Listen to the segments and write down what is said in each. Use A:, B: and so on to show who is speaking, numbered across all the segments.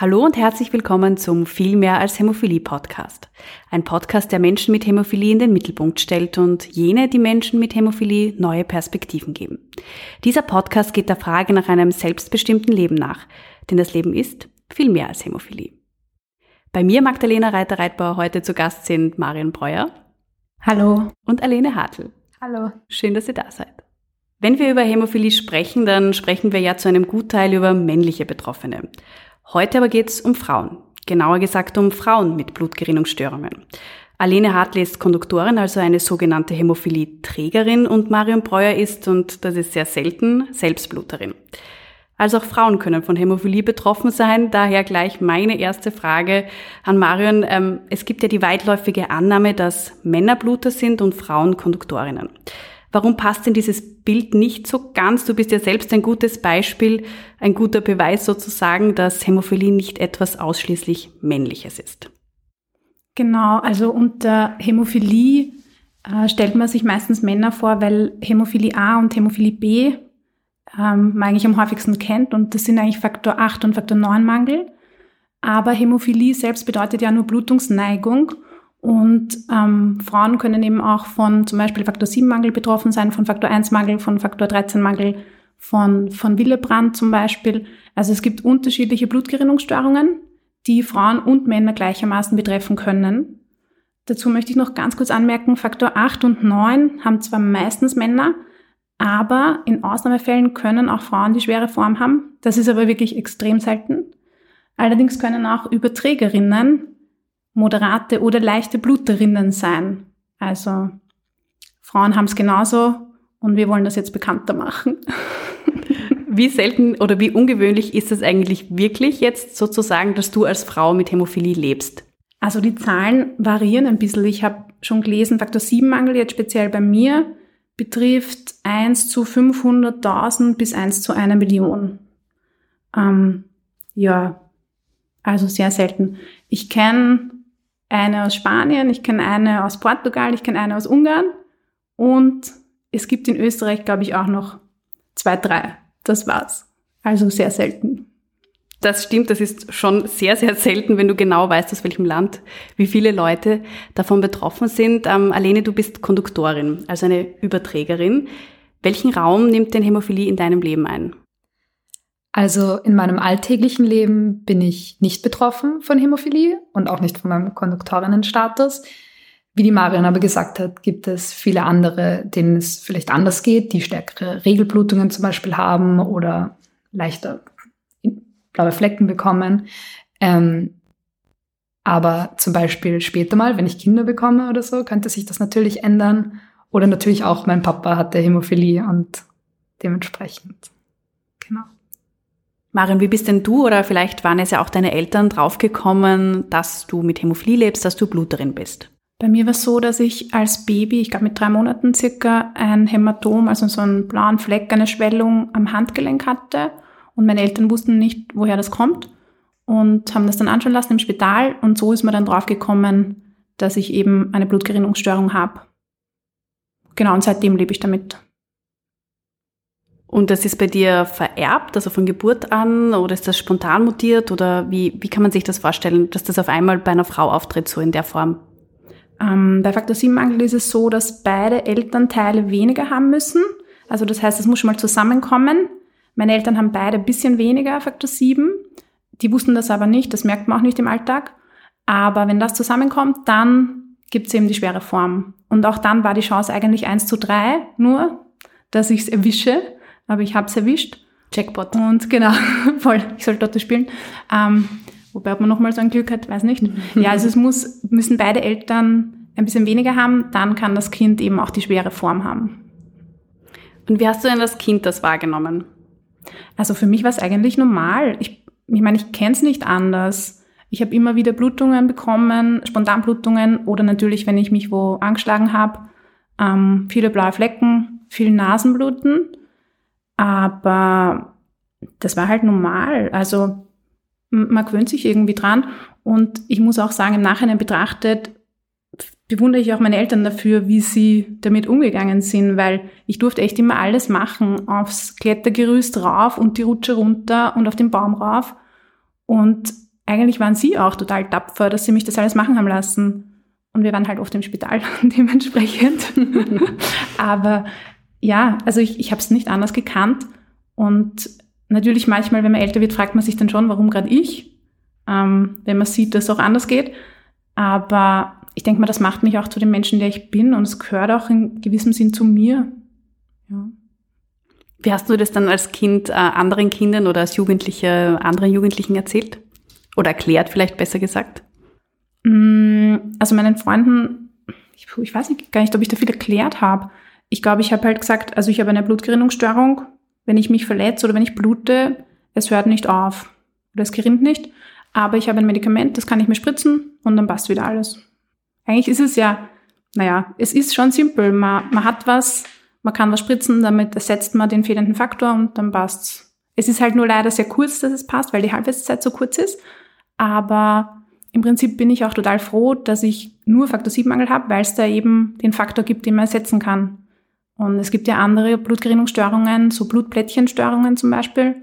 A: Hallo und herzlich willkommen zum Viel mehr als Hämophilie Podcast. Ein Podcast, der Menschen mit Hämophilie in den Mittelpunkt stellt und jene, die Menschen mit Hämophilie neue Perspektiven geben. Dieser Podcast geht der Frage nach einem selbstbestimmten Leben nach, denn das Leben ist viel mehr als Hämophilie. Bei mir, Magdalena Reiter-Reitbauer, heute zu Gast sind Marion Breuer.
B: Hallo.
A: Und Alene Hartl.
B: Hallo.
A: Schön, dass ihr da seid. Wenn wir über Hämophilie sprechen, dann sprechen wir ja zu einem Gutteil über männliche Betroffene. Heute aber geht es um Frauen. Genauer gesagt um Frauen mit Blutgerinnungsstörungen. Alene Hartley ist Konduktorin, also eine sogenannte Hämophilie-Trägerin und Marion Breuer ist, und das ist sehr selten, Selbstbluterin. Also auch Frauen können von Hämophilie betroffen sein. Daher gleich meine erste Frage an Marion. Ähm, es gibt ja die weitläufige Annahme, dass Männer Bluter sind und Frauen Konduktorinnen. Warum passt denn dieses Bild nicht so ganz? Du bist ja selbst ein gutes Beispiel, ein guter Beweis sozusagen, dass Hämophilie nicht etwas ausschließlich Männliches ist.
B: Genau, also unter Hämophilie äh, stellt man sich meistens Männer vor, weil Hämophilie A und Hämophilie B ähm, man eigentlich am häufigsten kennt und das sind eigentlich Faktor 8 und Faktor 9 Mangel. Aber Hämophilie selbst bedeutet ja nur Blutungsneigung und ähm, Frauen können eben auch von zum Beispiel Faktor 7 Mangel betroffen sein, von Faktor 1 Mangel, von Faktor 13 Mangel, von, von Willebrand zum Beispiel. Also es gibt unterschiedliche Blutgerinnungsstörungen, die Frauen und Männer gleichermaßen betreffen können. Dazu möchte ich noch ganz kurz anmerken, Faktor 8 und 9 haben zwar meistens Männer, aber in Ausnahmefällen können auch Frauen die schwere Form haben. Das ist aber wirklich extrem selten. Allerdings können auch Überträgerinnen moderate oder leichte Bluterinnen sein. Also Frauen haben es genauso und wir wollen das jetzt bekannter machen.
A: Wie selten oder wie ungewöhnlich ist es eigentlich wirklich jetzt sozusagen, dass du als Frau mit Hämophilie lebst?
B: Also die Zahlen variieren ein bisschen. Ich habe schon gelesen, Faktor 7 Mangel jetzt speziell bei mir betrifft 1 zu 500.000 bis 1 zu einer Million. Ähm, ja, also sehr selten. Ich kenne eine aus Spanien, ich kenne eine aus Portugal, ich kenne eine aus Ungarn und es gibt in Österreich, glaube ich, auch noch zwei, drei. Das war's. Also sehr selten.
A: Das stimmt, das ist schon sehr, sehr selten, wenn du genau weißt, aus welchem Land, wie viele Leute davon betroffen sind. Ähm, Alene, du bist Konduktorin, also eine Überträgerin. Welchen Raum nimmt denn Hämophilie in deinem Leben ein?
C: Also in meinem alltäglichen Leben bin ich nicht betroffen von Hämophilie und auch nicht von meinem Konduktorinnenstatus. Wie die Marion aber gesagt hat, gibt es viele andere, denen es vielleicht anders geht, die stärkere Regelblutungen zum Beispiel haben oder leichter blaue Flecken bekommen. Ähm, aber zum Beispiel später mal, wenn ich Kinder bekomme oder so, könnte sich das natürlich ändern. Oder natürlich auch mein Papa hatte Hämophilie und dementsprechend. Genau.
A: Marion, wie bist denn du oder vielleicht waren es ja auch deine Eltern draufgekommen, dass du mit Hämophilie lebst, dass du Bluterin bist?
B: Bei mir war es so, dass ich als Baby, ich glaube mit drei Monaten circa, ein Hämatom, also so einen blauen Fleck, eine Schwellung am Handgelenk hatte. Und meine Eltern wussten nicht, woher das kommt und haben das dann anschauen lassen im Spital. Und so ist man dann draufgekommen, dass ich eben eine Blutgerinnungsstörung habe. Genau, und seitdem lebe ich damit.
A: Und das ist bei dir vererbt, also von Geburt an, oder ist das spontan mutiert, oder wie, wie kann man sich das vorstellen, dass das auf einmal bei einer Frau auftritt, so in der Form?
B: Ähm, bei Faktor 7 Mangel ist es so, dass beide Elternteile weniger haben müssen. Also das heißt, es muss schon mal zusammenkommen. Meine Eltern haben beide ein bisschen weniger Faktor 7. Die wussten das aber nicht, das merkt man auch nicht im Alltag. Aber wenn das zusammenkommt, dann gibt es eben die schwere Form. Und auch dann war die Chance eigentlich 1 zu 3 nur, dass ich es erwische aber ich habe es erwischt.
A: Jackpot.
B: Und genau, voll, ich soll Lotto spielen. Ähm, wobei, ob man nochmal so ein Glück hat, weiß nicht. Ja, also es muss, müssen beide Eltern ein bisschen weniger haben, dann kann das Kind eben auch die schwere Form haben.
A: Und wie hast du denn das Kind das wahrgenommen?
B: Also für mich war es eigentlich normal. Ich, ich meine, ich kenne es nicht anders. Ich habe immer wieder Blutungen bekommen, Spontanblutungen oder natürlich, wenn ich mich wo angeschlagen habe, ähm, viele blaue Flecken, viel Nasenbluten. Aber das war halt normal. Also man gewöhnt sich irgendwie dran. Und ich muss auch sagen, im Nachhinein betrachtet, bewundere ich auch meine Eltern dafür, wie sie damit umgegangen sind, weil ich durfte echt immer alles machen, aufs Klettergerüst rauf und die Rutsche runter und auf den Baum rauf. Und eigentlich waren sie auch total tapfer, dass sie mich das alles machen haben lassen. Und wir waren halt oft im Spital dementsprechend. Aber ja, also ich, ich habe es nicht anders gekannt. Und natürlich manchmal, wenn man älter wird, fragt man sich dann schon, warum gerade ich, ähm, wenn man sieht, dass es auch anders geht. Aber ich denke mal, das macht mich auch zu dem Menschen, der ich bin und es gehört auch in gewissem Sinn zu mir. Ja.
A: Wie hast du das dann als Kind äh, anderen Kindern oder als Jugendliche anderen Jugendlichen erzählt? Oder erklärt vielleicht besser gesagt?
B: Mm, also meinen Freunden, ich, ich weiß nicht, gar nicht, ob ich da viel erklärt habe. Ich glaube, ich habe halt gesagt, also ich habe eine Blutgerinnungsstörung. Wenn ich mich verletze oder wenn ich blute, es hört nicht auf. Oder es gerinnt nicht. Aber ich habe ein Medikament, das kann ich mir spritzen und dann passt wieder alles. Eigentlich ist es ja, naja, es ist schon simpel. Man, man hat was, man kann was spritzen, damit ersetzt man den fehlenden Faktor und dann passt's. Es ist halt nur leider sehr kurz, dass es passt, weil die Halbwertszeit so kurz ist. Aber im Prinzip bin ich auch total froh, dass ich nur Faktor 7 Mangel habe, weil es da eben den Faktor gibt, den man ersetzen kann. Und es gibt ja andere Blutgerinnungsstörungen, so Blutplättchenstörungen zum Beispiel,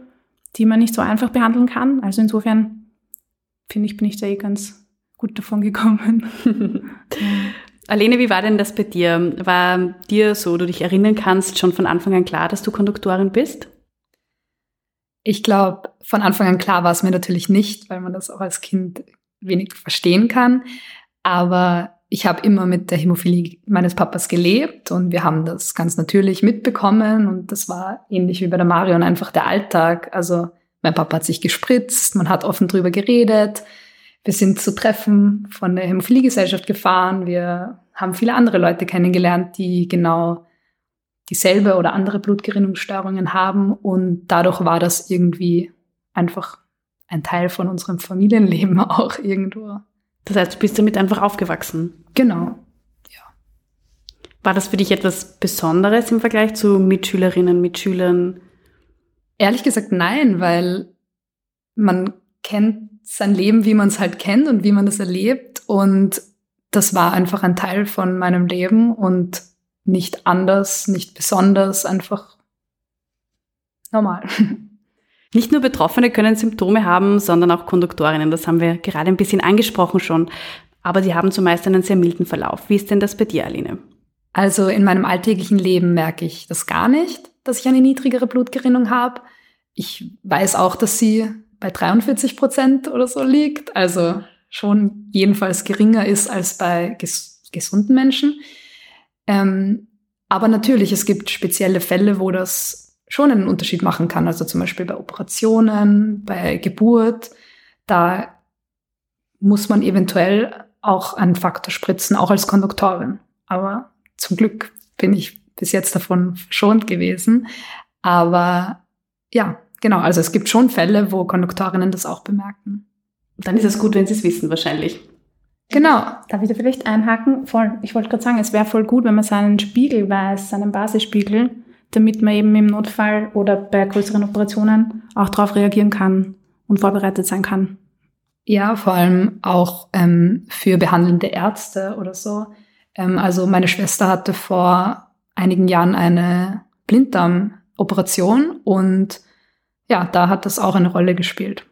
B: die man nicht so einfach behandeln kann. Also insofern finde ich, bin ich da eh ganz gut davon gekommen.
A: Alene, wie war denn das bei dir? War dir so, du dich erinnern kannst, schon von Anfang an klar, dass du Konduktorin bist?
C: Ich glaube, von Anfang an klar war es mir natürlich nicht, weil man das auch als Kind wenig verstehen kann. Aber ich habe immer mit der Hämophilie meines Papas gelebt und wir haben das ganz natürlich mitbekommen und das war ähnlich wie bei der Marion einfach der Alltag. Also mein Papa hat sich gespritzt, man hat offen drüber geredet. Wir sind zu Treffen von der Hämophiliegesellschaft gefahren. Wir haben viele andere Leute kennengelernt, die genau dieselbe oder andere Blutgerinnungsstörungen haben. Und dadurch war das irgendwie einfach ein Teil von unserem Familienleben auch irgendwo.
A: Das heißt, du bist damit einfach aufgewachsen.
C: Genau. Ja.
A: War das für dich etwas Besonderes im Vergleich zu Mitschülerinnen, Mitschülern?
C: Ehrlich gesagt nein, weil man kennt sein Leben, wie man es halt kennt und wie man das erlebt. Und das war einfach ein Teil von meinem Leben und nicht anders, nicht besonders, einfach normal.
A: Nicht nur Betroffene können Symptome haben, sondern auch Konduktorinnen. Das haben wir gerade ein bisschen angesprochen schon. Aber sie haben zumeist einen sehr milden Verlauf. Wie ist denn das bei dir, Aline?
C: Also in meinem alltäglichen Leben merke ich das gar nicht, dass ich eine niedrigere Blutgerinnung habe. Ich weiß auch, dass sie bei 43 Prozent oder so liegt. Also schon jedenfalls geringer ist als bei ges gesunden Menschen. Ähm, aber natürlich, es gibt spezielle Fälle, wo das schon einen Unterschied machen kann. Also zum Beispiel bei Operationen, bei Geburt. Da muss man eventuell auch einen Faktor spritzen, auch als Konduktorin. Aber zum Glück bin ich bis jetzt davon verschont gewesen. Aber ja, genau. Also es gibt schon Fälle, wo Konduktorinnen das auch bemerken.
A: Dann ist es gut, wenn sie es wissen, wahrscheinlich.
B: Genau. Darf ich da vielleicht einhaken? Voll. Ich wollte gerade sagen, es wäre voll gut, wenn man seinen Spiegel weiß, seinen Basisspiegel, damit man eben im Notfall oder bei größeren Operationen auch darauf reagieren kann und vorbereitet sein kann.
C: Ja, vor allem auch ähm, für behandelnde Ärzte oder so. Ähm, also meine Schwester hatte vor einigen Jahren eine Blinddarmoperation und ja, da hat das auch eine Rolle gespielt.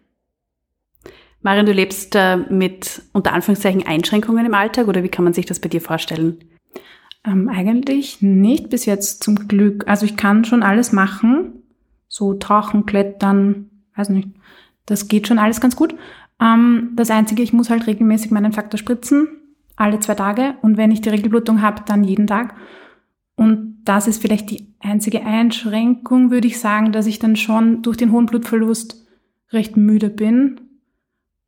A: Marion, du lebst äh, mit unter Anführungszeichen Einschränkungen im Alltag oder wie kann man sich das bei dir vorstellen?
B: Ähm, eigentlich nicht bis jetzt zum Glück. Also ich kann schon alles machen, so tauchen, klettern, weiß nicht. Das geht schon alles ganz gut. Ähm, das Einzige, ich muss halt regelmäßig meinen Faktor spritzen, alle zwei Tage. Und wenn ich die Regelblutung habe, dann jeden Tag. Und das ist vielleicht die einzige Einschränkung, würde ich sagen, dass ich dann schon durch den hohen Blutverlust recht müde bin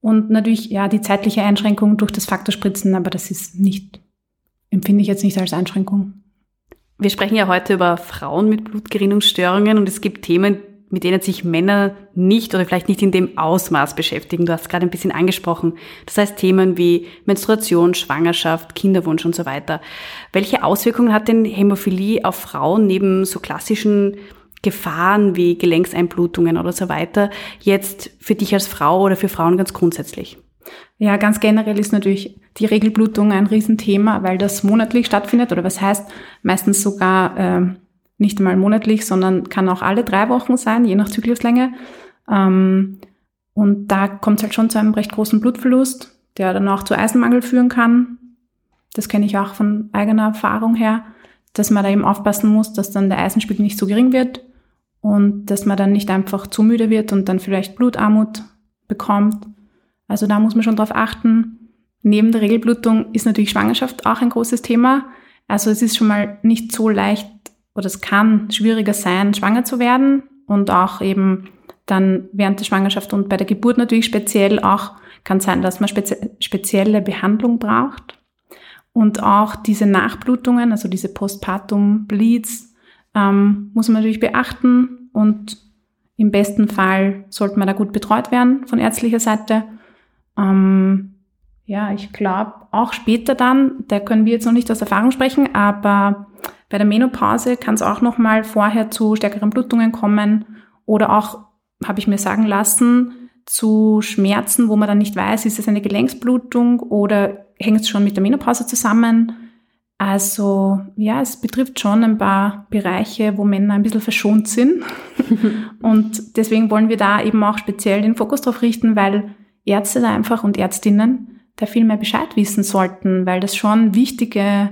B: und natürlich, ja, die zeitliche Einschränkung durch das Faktorspritzen, aber das ist nicht, empfinde ich jetzt nicht als Einschränkung.
A: Wir sprechen ja heute über Frauen mit Blutgerinnungsstörungen und es gibt Themen, mit denen sich Männer nicht oder vielleicht nicht in dem Ausmaß beschäftigen. Du hast gerade ein bisschen angesprochen. Das heißt Themen wie Menstruation, Schwangerschaft, Kinderwunsch und so weiter. Welche Auswirkungen hat denn Hämophilie auf Frauen neben so klassischen Gefahren wie Gelenkseinblutungen oder so weiter jetzt für dich als Frau oder für Frauen ganz grundsätzlich?
B: Ja, ganz generell ist natürlich die Regelblutung ein Riesenthema, weil das monatlich stattfindet oder was heißt meistens sogar äh, nicht einmal monatlich, sondern kann auch alle drei Wochen sein, je nach Zykluslänge. Ähm, Und da kommt es halt schon zu einem recht großen Blutverlust, der dann auch zu Eisenmangel führen kann. Das kenne ich auch von eigener Erfahrung her, dass man da eben aufpassen muss, dass dann der Eisenspiegel nicht so gering wird und dass man dann nicht einfach zu müde wird und dann vielleicht Blutarmut bekommt. Also da muss man schon drauf achten. Neben der Regelblutung ist natürlich Schwangerschaft auch ein großes Thema. Also es ist schon mal nicht so leicht oder es kann schwieriger sein, schwanger zu werden und auch eben dann während der Schwangerschaft und bei der Geburt natürlich speziell auch kann sein, dass man spezi spezielle Behandlung braucht. Und auch diese Nachblutungen, also diese Postpartum Bleeds, ähm, muss man natürlich beachten und im besten Fall sollte man da gut betreut werden von ärztlicher Seite. Ähm, ja, ich glaube auch später dann, da können wir jetzt noch nicht aus Erfahrung sprechen, aber bei der Menopause kann es auch noch mal vorher zu stärkeren Blutungen kommen oder auch, habe ich mir sagen lassen, zu Schmerzen, wo man dann nicht weiß, ist es eine Gelenksblutung oder hängt es schon mit der Menopause zusammen. Also ja, es betrifft schon ein paar Bereiche, wo Männer ein bisschen verschont sind. und deswegen wollen wir da eben auch speziell den Fokus drauf richten, weil Ärzte da einfach und Ärztinnen da viel mehr Bescheid wissen sollten, weil das schon wichtige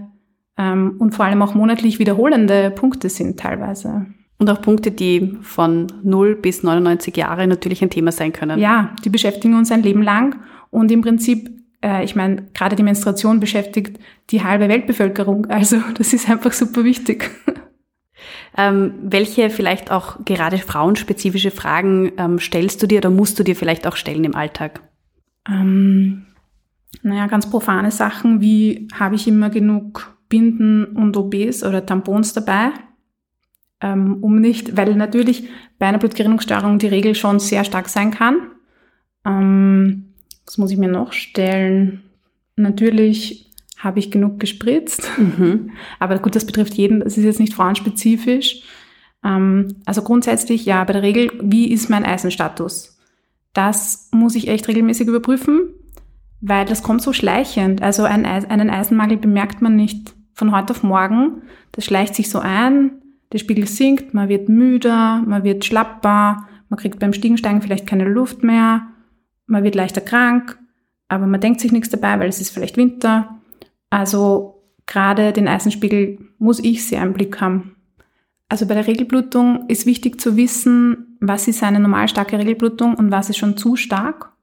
B: ähm, und vor allem auch monatlich wiederholende Punkte sind teilweise.
A: Und auch Punkte, die von 0 bis 99 Jahre natürlich ein Thema sein können.
B: Ja, die beschäftigen uns ein Leben lang und im Prinzip äh, ich meine, gerade die Menstruation beschäftigt die halbe Weltbevölkerung. Also das ist einfach super wichtig.
A: Ähm, welche vielleicht auch gerade frauenspezifische Fragen ähm, stellst du dir oder musst du dir vielleicht auch stellen im Alltag?
B: Ähm, naja, ganz profane Sachen wie habe ich immer genug Binden und OBs oder Tampons dabei? Ähm, um nicht, weil natürlich bei einer Blutgerinnungsstörung die Regel schon sehr stark sein kann. Ähm, was muss ich mir noch stellen? Natürlich habe ich genug gespritzt. Mhm. Aber gut, das betrifft jeden, das ist jetzt nicht frauenspezifisch. Ähm, also grundsätzlich, ja, bei der Regel, wie ist mein Eisenstatus? Das muss ich echt regelmäßig überprüfen, weil das kommt so schleichend. Also einen, einen Eisenmangel bemerkt man nicht von heute auf morgen. Das schleicht sich so ein, der Spiegel sinkt, man wird müder, man wird schlapper, man kriegt beim Stiegensteigen vielleicht keine Luft mehr man wird leichter krank, aber man denkt sich nichts dabei, weil es ist vielleicht Winter. Also gerade den Eisenspiegel muss ich sehr im Blick haben. Also bei der Regelblutung ist wichtig zu wissen, was ist eine normal starke Regelblutung und was ist schon zu stark.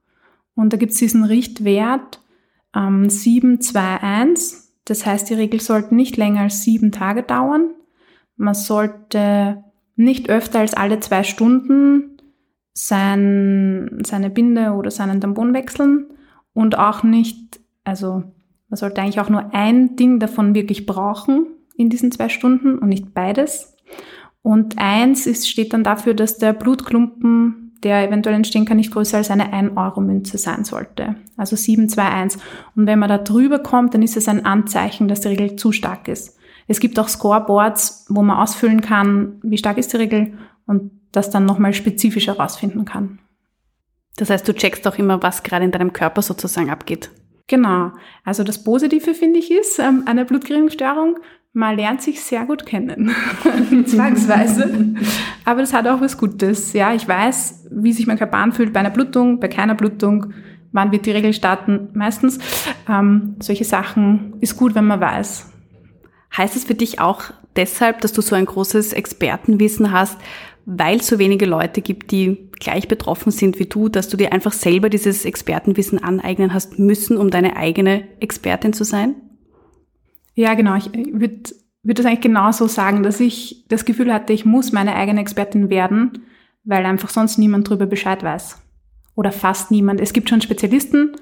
B: Und da gibt es diesen Richtwert ähm, 721. Das heißt, die Regel sollte nicht länger als sieben Tage dauern. Man sollte nicht öfter als alle zwei Stunden sein, seine Binde oder seinen Tampon wechseln und auch nicht, also man sollte eigentlich auch nur ein Ding davon wirklich brauchen in diesen zwei Stunden und nicht beides. Und eins ist, steht dann dafür, dass der Blutklumpen, der eventuell entstehen kann, nicht größer als eine 1-Euro-Münze sein sollte. Also 721. Und wenn man da drüber kommt, dann ist es ein Anzeichen, dass die Regel zu stark ist. Es gibt auch Scoreboards, wo man ausfüllen kann, wie stark ist die Regel und das dann nochmal spezifisch herausfinden kann.
A: Das heißt, du checkst auch immer, was gerade in deinem Körper sozusagen abgeht.
B: Genau. Also das Positive finde ich ist, ähm, eine Blutgerinnungsstörung, man lernt sich sehr gut kennen. Zwangsweise. Aber das hat auch was Gutes. Ja, ich weiß, wie sich mein Körper anfühlt bei einer Blutung, bei keiner Blutung. Wann wird die Regel starten? Meistens. Ähm, solche Sachen ist gut, wenn man weiß.
A: Heißt es für dich auch deshalb, dass du so ein großes Expertenwissen hast, weil es so wenige Leute gibt, die gleich betroffen sind wie du, dass du dir einfach selber dieses Expertenwissen aneignen hast müssen, um deine eigene Expertin zu sein?
B: Ja, genau. Ich würde würd das eigentlich genauso sagen, dass ich das Gefühl hatte, ich muss meine eigene Expertin werden, weil einfach sonst niemand drüber Bescheid weiß. Oder fast niemand. Es gibt schon Spezialisten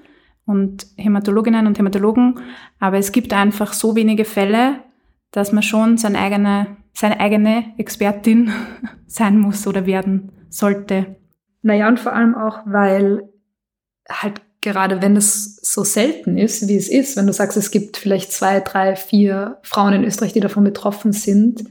B: und Hämatologinnen und Hämatologen, aber es gibt einfach so wenige Fälle, dass man schon seine eigene, seine eigene Expertin sein muss oder werden sollte.
C: Naja, und vor allem auch, weil halt gerade wenn es so selten ist, wie es ist, wenn du sagst, es gibt vielleicht zwei, drei, vier Frauen in Österreich, die davon betroffen sind,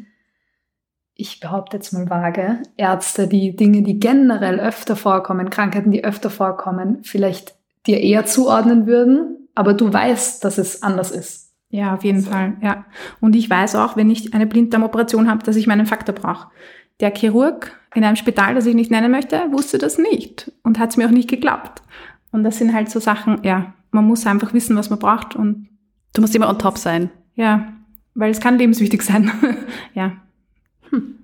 C: ich behaupte jetzt mal vage, Ärzte, die Dinge, die generell öfter vorkommen, Krankheiten, die öfter vorkommen, vielleicht dir eher zuordnen würden, aber du weißt, dass es anders ist.
B: Ja, auf jeden so. Fall, ja. Und ich weiß auch, wenn ich eine Blinddarmoperation habe, dass ich meinen Faktor brauche. Der Chirurg, in einem Spital, das ich nicht nennen möchte, wusste das nicht und hat es mir auch nicht geglaubt. Und das sind halt so Sachen, ja, man muss einfach wissen, was man braucht und
A: du musst immer on top sein.
B: Ja, weil es kann lebenswichtig sein. ja. Hm.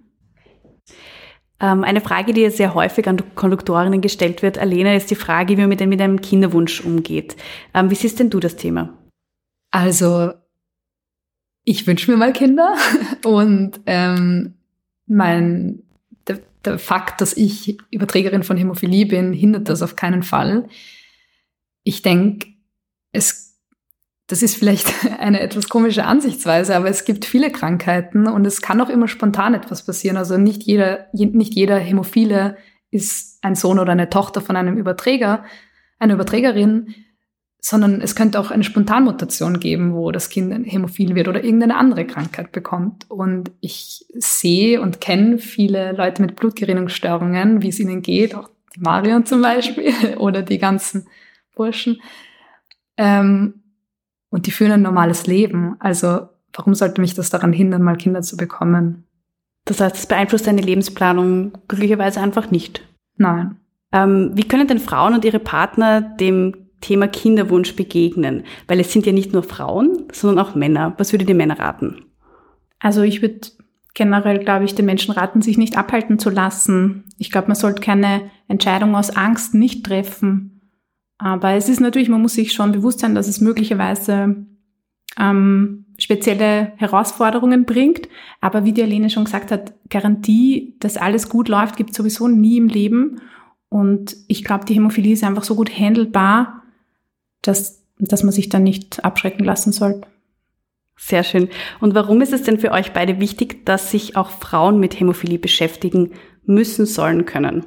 A: Ähm, eine Frage, die sehr häufig an Konduktorinnen gestellt wird, Alena, ist die Frage, wie man mit, mit einem Kinderwunsch umgeht. Ähm, wie siehst denn du das Thema?
C: Also, ich wünsche mir mal Kinder und ähm, mein der, der Fakt, dass ich Überträgerin von Hämophilie bin, hindert das auf keinen Fall. Ich denke, es das ist vielleicht eine etwas komische Ansichtsweise, aber es gibt viele Krankheiten und es kann auch immer spontan etwas passieren. Also nicht jeder, nicht jeder Hämophile ist ein Sohn oder eine Tochter von einem Überträger, einer Überträgerin, sondern es könnte auch eine Spontanmutation geben, wo das Kind hämophil wird oder irgendeine andere Krankheit bekommt. Und ich sehe und kenne viele Leute mit Blutgerinnungsstörungen, wie es ihnen geht, auch die Marion zum Beispiel oder die ganzen Burschen. Ähm, und die führen ein normales Leben. Also warum sollte mich das daran hindern, mal Kinder zu bekommen?
A: Das heißt, es beeinflusst deine Lebensplanung glücklicherweise einfach nicht.
C: Nein.
A: Ähm, wie können denn Frauen und ihre Partner dem Thema Kinderwunsch begegnen? Weil es sind ja nicht nur Frauen, sondern auch Männer. Was würde die Männer raten?
B: Also ich würde generell, glaube ich, den Menschen raten, sich nicht abhalten zu lassen. Ich glaube, man sollte keine Entscheidung aus Angst nicht treffen. Aber es ist natürlich, man muss sich schon bewusst sein, dass es möglicherweise ähm, spezielle Herausforderungen bringt. Aber wie die Alene schon gesagt hat, Garantie, dass alles gut läuft, gibt es sowieso nie im Leben. Und ich glaube, die Hämophilie ist einfach so gut handelbar, dass, dass man sich dann nicht abschrecken lassen sollte.
A: Sehr schön. Und warum ist es denn für euch beide wichtig, dass sich auch Frauen mit Hämophilie beschäftigen müssen, sollen, können?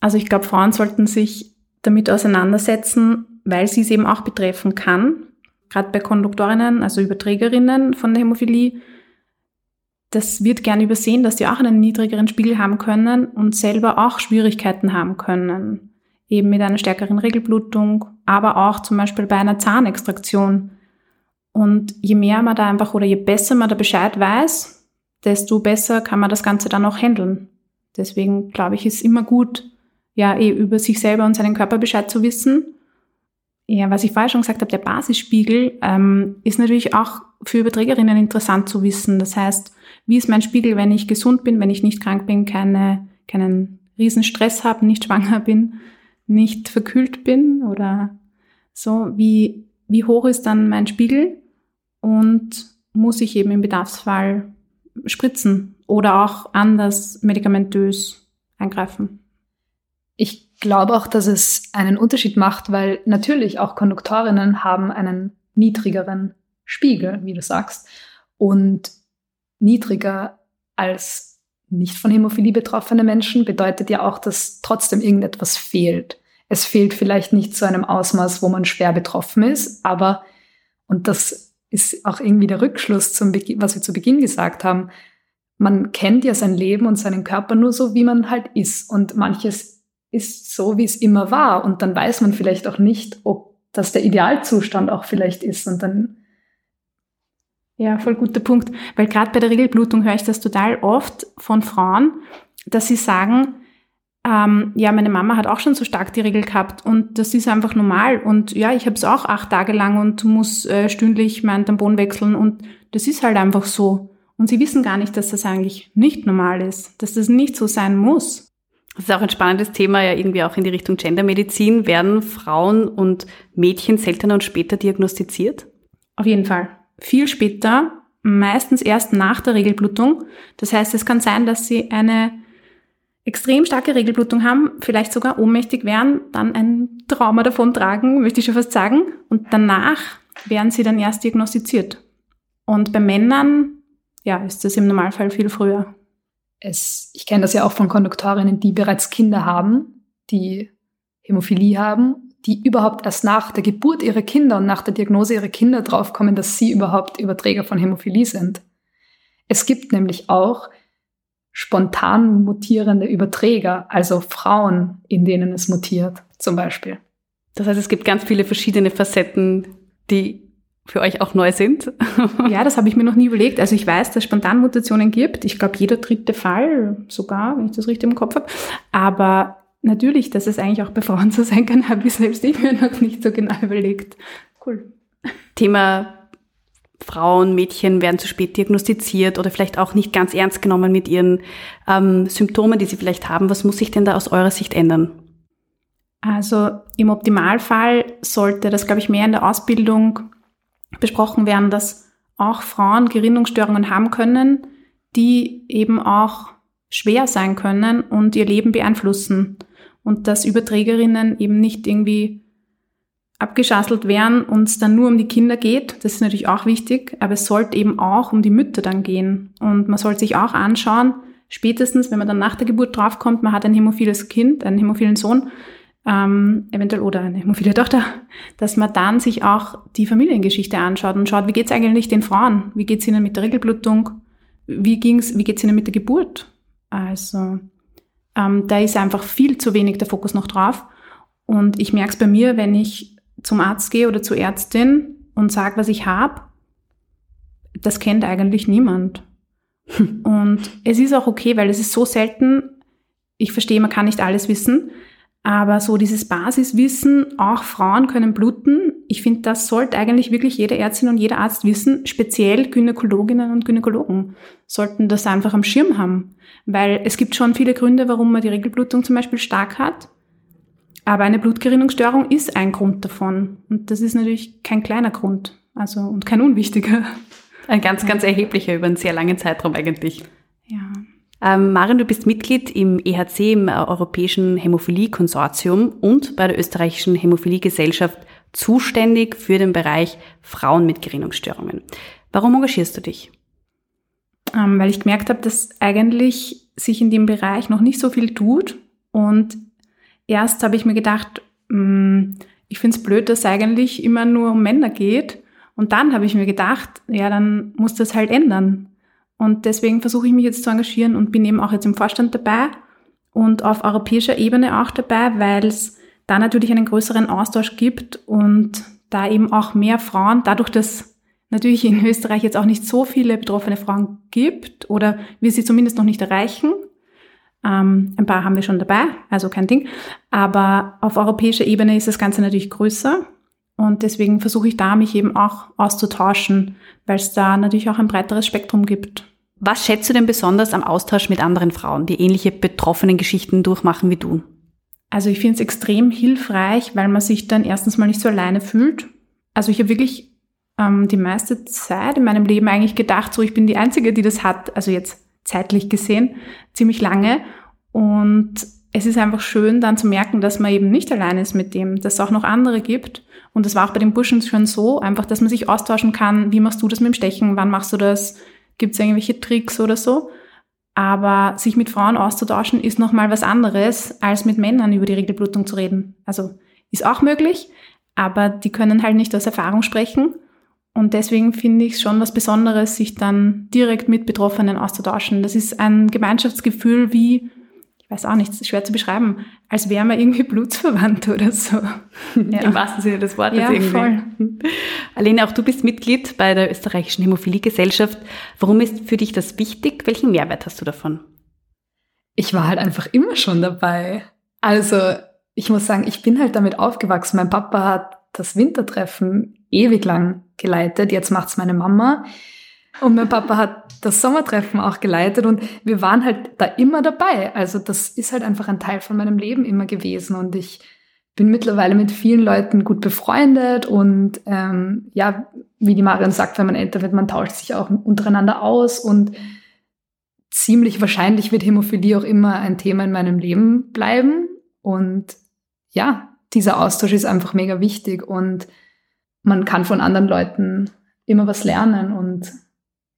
B: Also ich glaube, Frauen sollten sich damit auseinandersetzen, weil sie es eben auch betreffen kann. Gerade bei Konduktorinnen, also Überträgerinnen von der Hämophilie, das wird gern übersehen, dass die auch einen niedrigeren Spiegel haben können und selber auch Schwierigkeiten haben können. Eben mit einer stärkeren Regelblutung, aber auch zum Beispiel bei einer Zahnextraktion. Und je mehr man da einfach oder je besser man da Bescheid weiß, desto besser kann man das Ganze dann auch handeln. Deswegen glaube ich, ist immer gut, ja, eh über sich selber und seinen Körper Bescheid zu wissen. Ja, was ich vorher schon gesagt habe, der Basisspiegel ähm, ist natürlich auch für Überträgerinnen interessant zu wissen. Das heißt, wie ist mein Spiegel, wenn ich gesund bin, wenn ich nicht krank bin, keine, keinen Riesenstress habe, nicht schwanger bin, nicht verkühlt bin oder so, wie, wie hoch ist dann mein Spiegel und muss ich eben im Bedarfsfall spritzen oder auch anders medikamentös eingreifen.
C: Ich glaube auch, dass es einen Unterschied macht, weil natürlich auch Konduktorinnen haben einen niedrigeren Spiegel, wie du sagst, und niedriger als nicht von Hämophilie betroffene Menschen bedeutet ja auch, dass trotzdem irgendetwas fehlt. Es fehlt vielleicht nicht zu einem Ausmaß, wo man schwer betroffen ist, aber, und das ist auch irgendwie der Rückschluss zum Beginn, was wir zu Beginn gesagt haben, man kennt ja sein Leben und seinen Körper nur so, wie man halt ist. Und manches ist so, wie es immer war. Und dann weiß man vielleicht auch nicht, ob das der Idealzustand auch vielleicht ist. Und dann.
B: Ja, voll guter Punkt. Weil gerade bei der Regelblutung höre ich das total oft von Frauen, dass sie sagen, ähm, ja, meine Mama hat auch schon so stark die Regel gehabt und das ist einfach normal. Und ja, ich habe es auch acht Tage lang und muss äh, stündlich meinen Tampon wechseln und das ist halt einfach so. Und sie wissen gar nicht, dass das eigentlich nicht normal ist, dass das nicht so sein muss.
A: Das ist auch ein spannendes Thema, ja irgendwie auch in die Richtung Gendermedizin. Werden Frauen und Mädchen seltener und später diagnostiziert?
B: Auf jeden Fall. Viel später, meistens erst nach der Regelblutung. Das heißt, es kann sein, dass sie eine extrem starke Regelblutung haben, vielleicht sogar ohnmächtig werden, dann ein Trauma davon tragen, möchte ich schon fast sagen. Und danach werden sie dann erst diagnostiziert. Und bei Männern, ja, ist das im Normalfall viel früher
C: es, ich kenne das ja auch von Konduktorinnen, die bereits Kinder haben, die Hämophilie haben, die überhaupt erst nach der Geburt ihrer Kinder und nach der Diagnose ihrer Kinder draufkommen, dass sie überhaupt Überträger von Hämophilie sind. Es gibt nämlich auch spontan mutierende Überträger, also Frauen, in denen es mutiert, zum Beispiel.
A: Das heißt, es gibt ganz viele verschiedene Facetten, die für euch auch neu sind?
B: ja, das habe ich mir noch nie überlegt. Also ich weiß, dass es Spontanmutationen gibt. Ich glaube, jeder dritte Fall sogar, wenn ich das richtig im Kopf habe. Aber natürlich, dass es eigentlich auch bei Frauen so sein kann, habe ich selbst ich mir noch nicht so genau überlegt. Cool.
A: Thema Frauen, Mädchen werden zu spät diagnostiziert oder vielleicht auch nicht ganz ernst genommen mit ihren ähm, Symptomen, die sie vielleicht haben. Was muss sich denn da aus eurer Sicht ändern?
B: Also im Optimalfall sollte das, glaube ich, mehr in der Ausbildung besprochen werden, dass auch Frauen Gerinnungsstörungen haben können, die eben auch schwer sein können und ihr Leben beeinflussen. Und dass Überträgerinnen eben nicht irgendwie abgeschasselt werden und es dann nur um die Kinder geht. Das ist natürlich auch wichtig, aber es sollte eben auch um die Mütter dann gehen. Und man sollte sich auch anschauen, spätestens, wenn man dann nach der Geburt draufkommt, man hat ein hämophiles Kind, einen hämophilen Sohn, ähm, eventuell oder eine hämophile Tochter, dass man dann sich auch die Familiengeschichte anschaut und schaut, wie geht's eigentlich den Frauen? Wie geht's ihnen mit der Regelblutung? Wie ging's, wie geht's ihnen mit der Geburt? Also ähm, da ist einfach viel zu wenig der Fokus noch drauf. Und ich merke es bei mir, wenn ich zum Arzt gehe oder zur Ärztin und sage, was ich habe, das kennt eigentlich niemand. Und es ist auch okay, weil es ist so selten. Ich verstehe, man kann nicht alles wissen, aber so dieses Basiswissen, auch Frauen können bluten, ich finde, das sollte eigentlich wirklich jede Ärztin und jeder Arzt wissen. Speziell Gynäkologinnen und Gynäkologen sollten das einfach am Schirm haben. Weil es gibt schon viele Gründe, warum man die Regelblutung zum Beispiel stark hat. Aber eine Blutgerinnungsstörung ist ein Grund davon. Und das ist natürlich kein kleiner Grund. Also, und kein unwichtiger.
A: Ein ganz, ganz erheblicher über einen sehr langen Zeitraum eigentlich. Ja. Ähm, Marin, du bist Mitglied im EHC, im Europäischen Hämophilie-Konsortium und bei der Österreichischen Hämophilie-Gesellschaft zuständig für den Bereich Frauen mit Gerinnungsstörungen. Warum engagierst du dich?
B: Ähm, weil ich gemerkt habe, dass eigentlich sich in dem Bereich noch nicht so viel tut. Und erst habe ich mir gedacht, mh, hm, ich finde es blöd, dass eigentlich immer nur um Männer geht. Und dann habe ich mir gedacht, ja, dann muss das halt ändern. Und deswegen versuche ich mich jetzt zu engagieren und bin eben auch jetzt im Vorstand dabei und auf europäischer Ebene auch dabei, weil es da natürlich einen größeren Austausch gibt und da eben auch mehr Frauen, dadurch, dass natürlich in Österreich jetzt auch nicht so viele betroffene Frauen gibt oder wir sie zumindest noch nicht erreichen. Ähm, ein paar haben wir schon dabei, also kein Ding. Aber auf europäischer Ebene ist das Ganze natürlich größer und deswegen versuche ich da mich eben auch auszutauschen, weil es da natürlich auch ein breiteres Spektrum gibt.
A: Was schätzt du denn besonders am Austausch mit anderen Frauen, die ähnliche betroffenen Geschichten durchmachen wie du?
B: Also ich finde es extrem hilfreich, weil man sich dann erstens mal nicht so alleine fühlt. Also ich habe wirklich ähm, die meiste Zeit in meinem Leben eigentlich gedacht, so ich bin die Einzige, die das hat, also jetzt zeitlich gesehen, ziemlich lange. Und es ist einfach schön dann zu merken, dass man eben nicht allein ist mit dem, dass es auch noch andere gibt. Und das war auch bei den Burschen schon so, einfach, dass man sich austauschen kann, wie machst du das mit dem Stechen, wann machst du das, gibt es irgendwelche Tricks oder so. Aber sich mit Frauen auszutauschen ist nochmal was anderes, als mit Männern über die Regelblutung zu reden. Also ist auch möglich, aber die können halt nicht aus Erfahrung sprechen. Und deswegen finde ich es schon was Besonderes, sich dann direkt mit Betroffenen auszutauschen. Das ist ein Gemeinschaftsgefühl wie ich weiß auch nicht, schwer zu beschreiben, als wäre man irgendwie blutsverwandt oder so.
A: Ja. Im wahrsten Sinne des Wortes ja, irgendwie. Voll. Alene, auch du bist Mitglied bei der österreichischen Hämophilie-Gesellschaft. Warum ist für dich das wichtig? Welchen Mehrwert hast du davon?
C: Ich war halt einfach immer schon dabei. Also, ich muss sagen, ich bin halt damit aufgewachsen. Mein Papa hat das Wintertreffen ewig lang geleitet. Jetzt macht's meine Mama. Und mein Papa hat das Sommertreffen auch geleitet und wir waren halt da immer dabei. Also das ist halt einfach ein Teil von meinem Leben immer gewesen und ich bin mittlerweile mit vielen Leuten gut befreundet und ähm, ja, wie die Marion sagt, wenn man älter wird, man tauscht sich auch untereinander aus und ziemlich wahrscheinlich wird Hämophilie auch immer ein Thema in meinem Leben bleiben und ja, dieser Austausch ist einfach mega wichtig und man kann von anderen Leuten immer was lernen und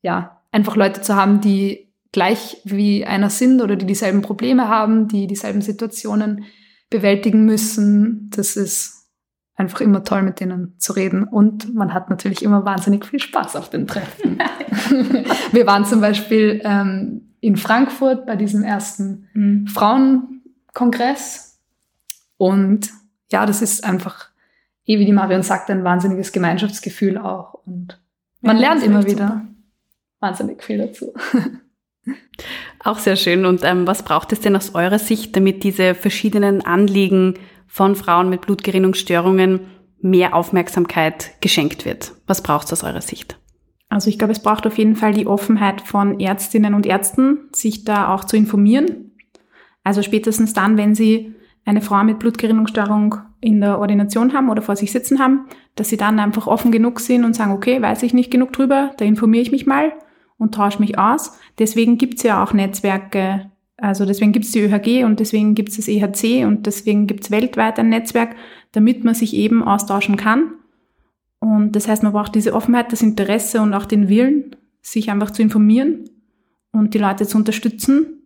C: ja, einfach Leute zu haben, die gleich wie einer sind oder die dieselben Probleme haben, die dieselben Situationen bewältigen müssen. Das ist einfach immer toll, mit denen zu reden. Und man hat natürlich immer wahnsinnig viel Spaß auf den Treffen. Wir waren zum Beispiel ähm, in Frankfurt bei diesem ersten mhm. Frauenkongress. Und ja, das ist einfach eh, wie die Marion sagt, ein wahnsinniges Gemeinschaftsgefühl auch. Und man ja, lernt immer wieder super. wahnsinnig viel dazu.
A: Auch sehr schön. Und ähm, was braucht es denn aus eurer Sicht, damit diese verschiedenen Anliegen von Frauen mit Blutgerinnungsstörungen mehr Aufmerksamkeit geschenkt wird? Was braucht es aus eurer Sicht?
B: Also ich glaube, es braucht auf jeden Fall die Offenheit von Ärztinnen und Ärzten, sich da auch zu informieren. Also spätestens dann, wenn sie eine Frau mit Blutgerinnungsstörung in der Ordination haben oder vor sich sitzen haben, dass sie dann einfach offen genug sind und sagen, okay, weiß ich nicht genug drüber, da informiere ich mich mal und tausche mich aus. Deswegen gibt's ja auch Netzwerke, also deswegen gibt's die ÖHG und deswegen gibt's das EHC und deswegen gibt's weltweit ein Netzwerk, damit man sich eben austauschen kann. Und das heißt, man braucht diese Offenheit, das Interesse und auch den Willen, sich einfach zu informieren und die Leute zu unterstützen.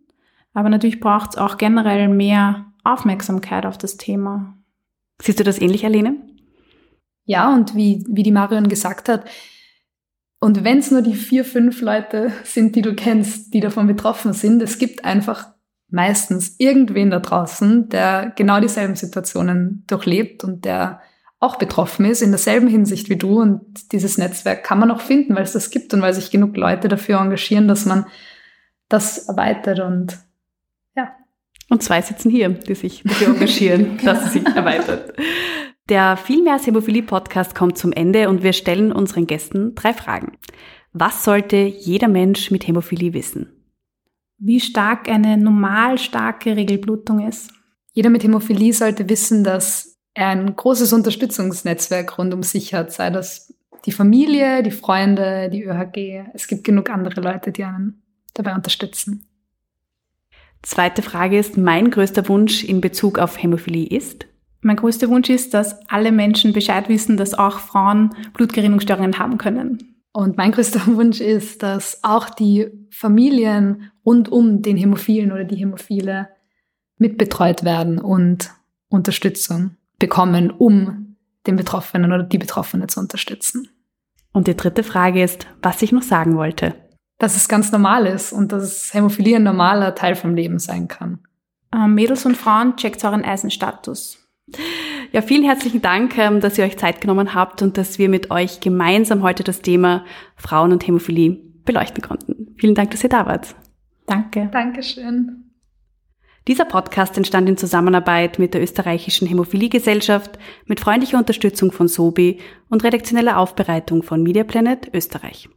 B: Aber natürlich braucht's auch generell mehr Aufmerksamkeit auf das Thema.
A: Siehst du das ähnlich, Alene?
C: Ja, und wie, wie die Marion gesagt hat, und wenn es nur die vier, fünf Leute sind, die du kennst, die davon betroffen sind, es gibt einfach meistens irgendwen da draußen, der genau dieselben Situationen durchlebt und der auch betroffen ist, in derselben Hinsicht wie du. Und dieses Netzwerk kann man auch finden, weil es das gibt und weil sich genug Leute dafür engagieren, dass man das erweitert und.
A: Und zwei sitzen hier, die sich dafür engagieren, dass es sich erweitert. Der Vielmehr Hämophilie Podcast kommt zum Ende und wir stellen unseren Gästen drei Fragen. Was sollte jeder Mensch mit Hämophilie wissen?
B: Wie stark eine normal starke Regelblutung ist.
C: Jeder mit Hämophilie sollte wissen, dass er ein großes Unterstützungsnetzwerk rund um sich hat, sei das die Familie, die Freunde, die ÖHG. Es gibt genug andere Leute, die einen dabei unterstützen.
A: Zweite Frage ist, mein größter Wunsch in Bezug auf Hämophilie ist?
B: Mein größter Wunsch ist, dass alle Menschen Bescheid wissen, dass auch Frauen Blutgerinnungsstörungen haben können.
C: Und mein größter Wunsch ist, dass auch die Familien rund um den Hämophilen oder die Hämophile mitbetreut werden und Unterstützung bekommen, um den Betroffenen oder die Betroffene zu unterstützen.
A: Und die dritte Frage ist, was ich noch sagen wollte.
C: Dass es ganz normal ist und dass Hämophilie ein normaler Teil vom Leben sein kann.
B: Ähm, Mädels und Frauen checkt euren Eisenstatus.
A: Ja, vielen herzlichen Dank, ähm, dass ihr euch Zeit genommen habt und dass wir mit euch gemeinsam heute das Thema Frauen und Hämophilie beleuchten konnten. Vielen Dank, dass ihr da wart.
B: Danke.
C: Dankeschön.
A: Dieser Podcast entstand in Zusammenarbeit mit der österreichischen Hämophiliegesellschaft mit freundlicher Unterstützung von SOBI und redaktioneller Aufbereitung von Media Planet Österreich.